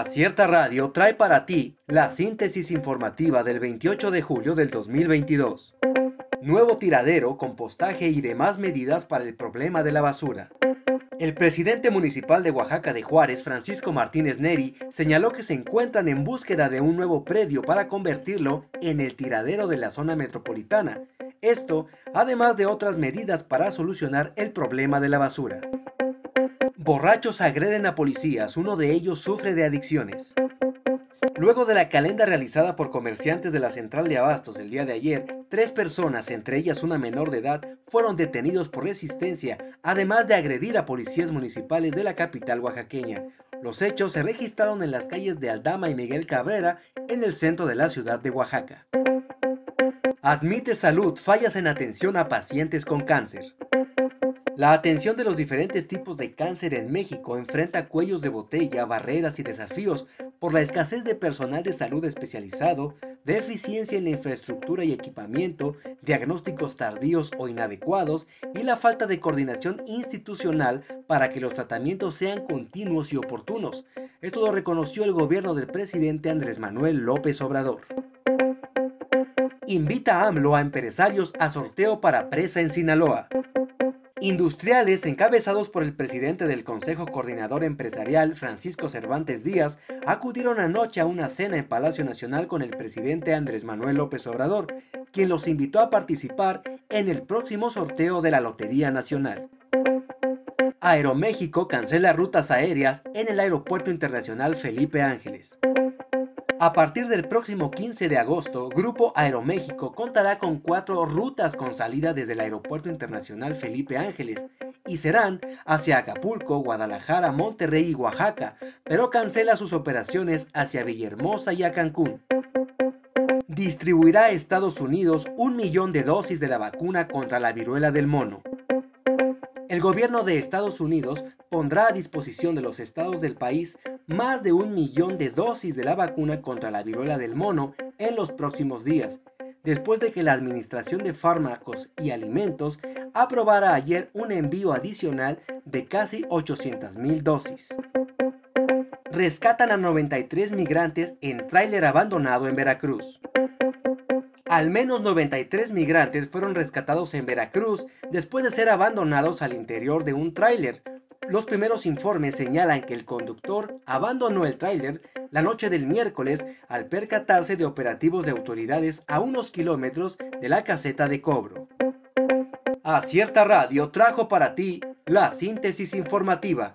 Acierta Radio trae para ti la síntesis informativa del 28 de julio del 2022. Nuevo tiradero, compostaje y demás medidas para el problema de la basura. El presidente municipal de Oaxaca de Juárez, Francisco Martínez Neri, señaló que se encuentran en búsqueda de un nuevo predio para convertirlo en el tiradero de la zona metropolitana. Esto, además de otras medidas para solucionar el problema de la basura. Borrachos agreden a policías, uno de ellos sufre de adicciones. Luego de la calenda realizada por comerciantes de la central de abastos el día de ayer, tres personas, entre ellas una menor de edad, fueron detenidos por resistencia, además de agredir a policías municipales de la capital oaxaqueña. Los hechos se registraron en las calles de Aldama y Miguel Cabrera, en el centro de la ciudad de Oaxaca. Admite salud fallas en atención a pacientes con cáncer. La atención de los diferentes tipos de cáncer en México enfrenta cuellos de botella, barreras y desafíos por la escasez de personal de salud especializado, deficiencia en la infraestructura y equipamiento, diagnósticos tardíos o inadecuados y la falta de coordinación institucional para que los tratamientos sean continuos y oportunos. Esto lo reconoció el gobierno del presidente Andrés Manuel López Obrador. Invita a AMLO a empresarios a sorteo para presa en Sinaloa. Industriales, encabezados por el presidente del Consejo Coordinador Empresarial, Francisco Cervantes Díaz, acudieron anoche a una cena en Palacio Nacional con el presidente Andrés Manuel López Obrador, quien los invitó a participar en el próximo sorteo de la Lotería Nacional. Aeroméxico cancela rutas aéreas en el Aeropuerto Internacional Felipe Ángeles. A partir del próximo 15 de agosto, Grupo Aeroméxico contará con cuatro rutas con salida desde el Aeropuerto Internacional Felipe Ángeles y serán hacia Acapulco, Guadalajara, Monterrey y Oaxaca, pero cancela sus operaciones hacia Villahermosa y a Cancún. Distribuirá a Estados Unidos un millón de dosis de la vacuna contra la viruela del mono. El gobierno de Estados Unidos pondrá a disposición de los estados del país más de un millón de dosis de la vacuna contra la viruela del mono en los próximos días, después de que la Administración de Fármacos y Alimentos aprobara ayer un envío adicional de casi 800 mil dosis. Rescatan a 93 migrantes en tráiler abandonado en Veracruz. Al menos 93 migrantes fueron rescatados en Veracruz después de ser abandonados al interior de un tráiler, los primeros informes señalan que el conductor abandonó el tráiler la noche del miércoles al percatarse de operativos de autoridades a unos kilómetros de la caseta de cobro. Acierta Radio trajo para ti la síntesis informativa.